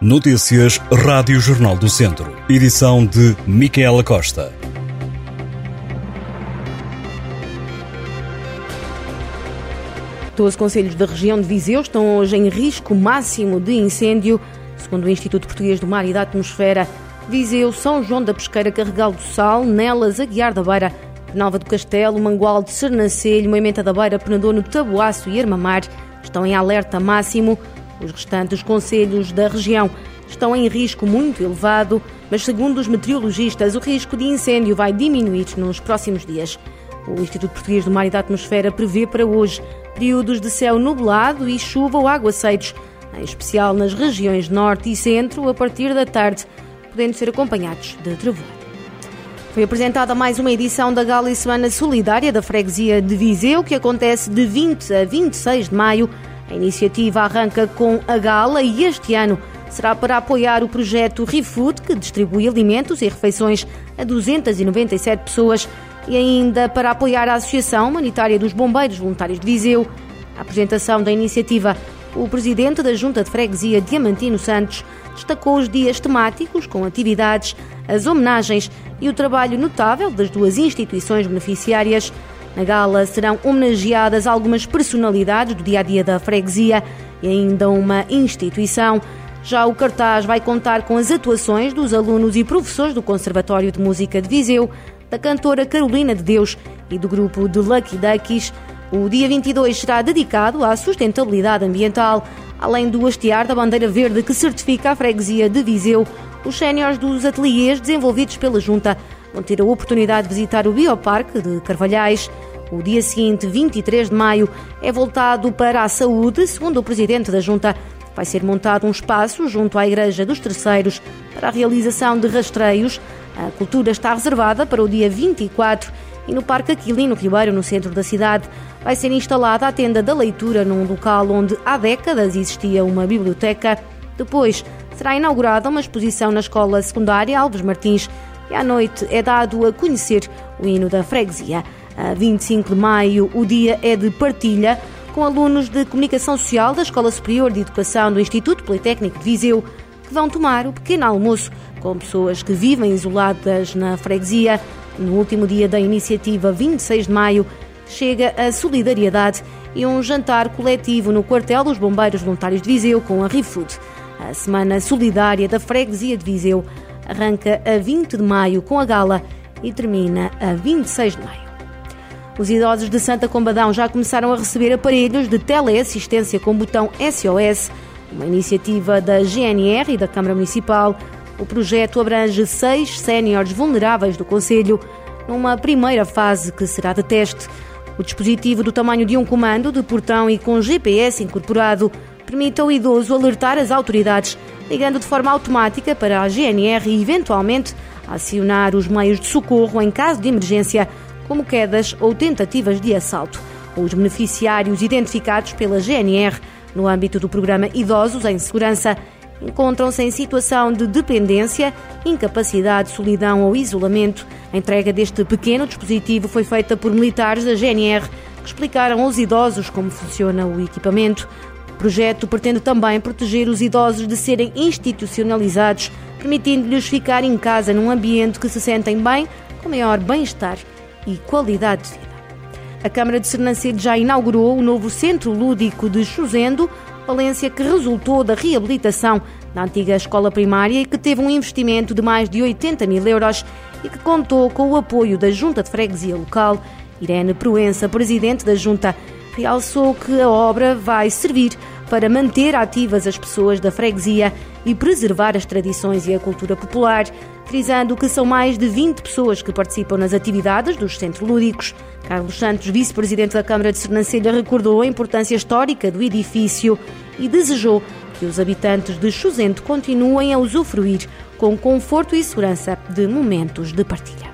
Notícias Rádio Jornal do Centro. Edição de Micaela Costa. Doze conselhos da região de Viseu estão hoje em risco máximo de incêndio, segundo o Instituto Português do Mar e da Atmosfera. Viseu, São João da Pesqueira, Carregal do Sal, Nelas, Aguiar da Beira, Nova do Castelo, Mangual de Sernancelho, Moimenta da Beira, Penadono, Taboaço e Armamar estão em alerta máximo. Os restantes conselhos da região estão em risco muito elevado, mas segundo os meteorologistas, o risco de incêndio vai diminuir nos próximos dias. O Instituto Português do Mar e da Atmosfera prevê para hoje períodos de céu nublado e chuva ou aguaceiros, em especial nas regiões norte e centro, a partir da tarde, podendo ser acompanhados de trovoada. Foi apresentada mais uma edição da Gala e Semana Solidária da Freguesia de Viseu, que acontece de 20 a 26 de maio. A iniciativa arranca com a gala e este ano será para apoiar o projeto ReFood, que distribui alimentos e refeições a 297 pessoas, e ainda para apoiar a Associação Humanitária dos Bombeiros Voluntários de Viseu. A apresentação da iniciativa, o presidente da Junta de Freguesia, Diamantino Santos, destacou os dias temáticos com atividades, as homenagens e o trabalho notável das duas instituições beneficiárias. Na gala serão homenageadas algumas personalidades do dia a dia da freguesia e ainda uma instituição. Já o cartaz vai contar com as atuações dos alunos e professores do Conservatório de Música de Viseu, da cantora Carolina de Deus e do grupo de Lucky Duckies. O dia 22 será dedicado à sustentabilidade ambiental, além do hastear da bandeira verde que certifica a freguesia de Viseu. Os séniores dos ateliês desenvolvidos pela Junta vão ter a oportunidade de visitar o Bioparque de Carvalhais. O dia seguinte, 23 de maio, é voltado para a saúde. Segundo o presidente da Junta, vai ser montado um espaço junto à Igreja dos Terceiros para a realização de rastreios. A cultura está reservada para o dia 24 e no Parque Aquilino Ribeiro, no centro da cidade, vai ser instalada a tenda da leitura num local onde há décadas existia uma biblioteca. Depois será inaugurada uma exposição na Escola Secundária Alves Martins e à noite é dado a conhecer o hino da freguesia. A 25 de maio, o dia é de partilha com alunos de Comunicação Social da Escola Superior de Educação do Instituto Politécnico de Viseu, que vão tomar o pequeno almoço com pessoas que vivem isoladas na freguesia. No último dia da iniciativa, 26 de maio, chega a solidariedade e um jantar coletivo no quartel dos Bombeiros Voluntários de Viseu com a ReFood. A Semana Solidária da Freguesia de Viseu arranca a 20 de maio com a gala e termina a 26 de maio. Os idosos de Santa Combadão já começaram a receber aparelhos de teleassistência com botão SOS, uma iniciativa da GNR e da Câmara Municipal. O projeto abrange seis séniores vulneráveis do Conselho, numa primeira fase que será de teste. O dispositivo do tamanho de um comando de portão e com GPS incorporado permite ao idoso alertar as autoridades, ligando de forma automática para a GNR e, eventualmente, acionar os meios de socorro em caso de emergência, como quedas ou tentativas de assalto. Os beneficiários identificados pela GNR no âmbito do programa Idosos em Segurança encontram-se em situação de dependência, incapacidade, solidão ou isolamento. A entrega deste pequeno dispositivo foi feita por militares da GNR que explicaram aos idosos como funciona o equipamento. O projeto pretende também proteger os idosos de serem institucionalizados, permitindo-lhes ficar em casa num ambiente que se sentem bem, com maior bem-estar e qualidade de vida. A Câmara de Sernancelho já inaugurou o novo Centro Lúdico de Chuzendo, Valência, que resultou da reabilitação da antiga escola primária e que teve um investimento de mais de 80 mil euros e que contou com o apoio da Junta de Freguesia Local. Irene Proença, presidente da Junta, realçou que a obra vai servir para manter ativas as pessoas da freguesia e preservar as tradições e a cultura popular, frisando que são mais de 20 pessoas que participam nas atividades dos centros lúdicos. Carlos Santos, vice-presidente da Câmara de Sernancelha, recordou a importância histórica do edifício e desejou que os habitantes de Chuzente continuem a usufruir com conforto e segurança de momentos de partilha.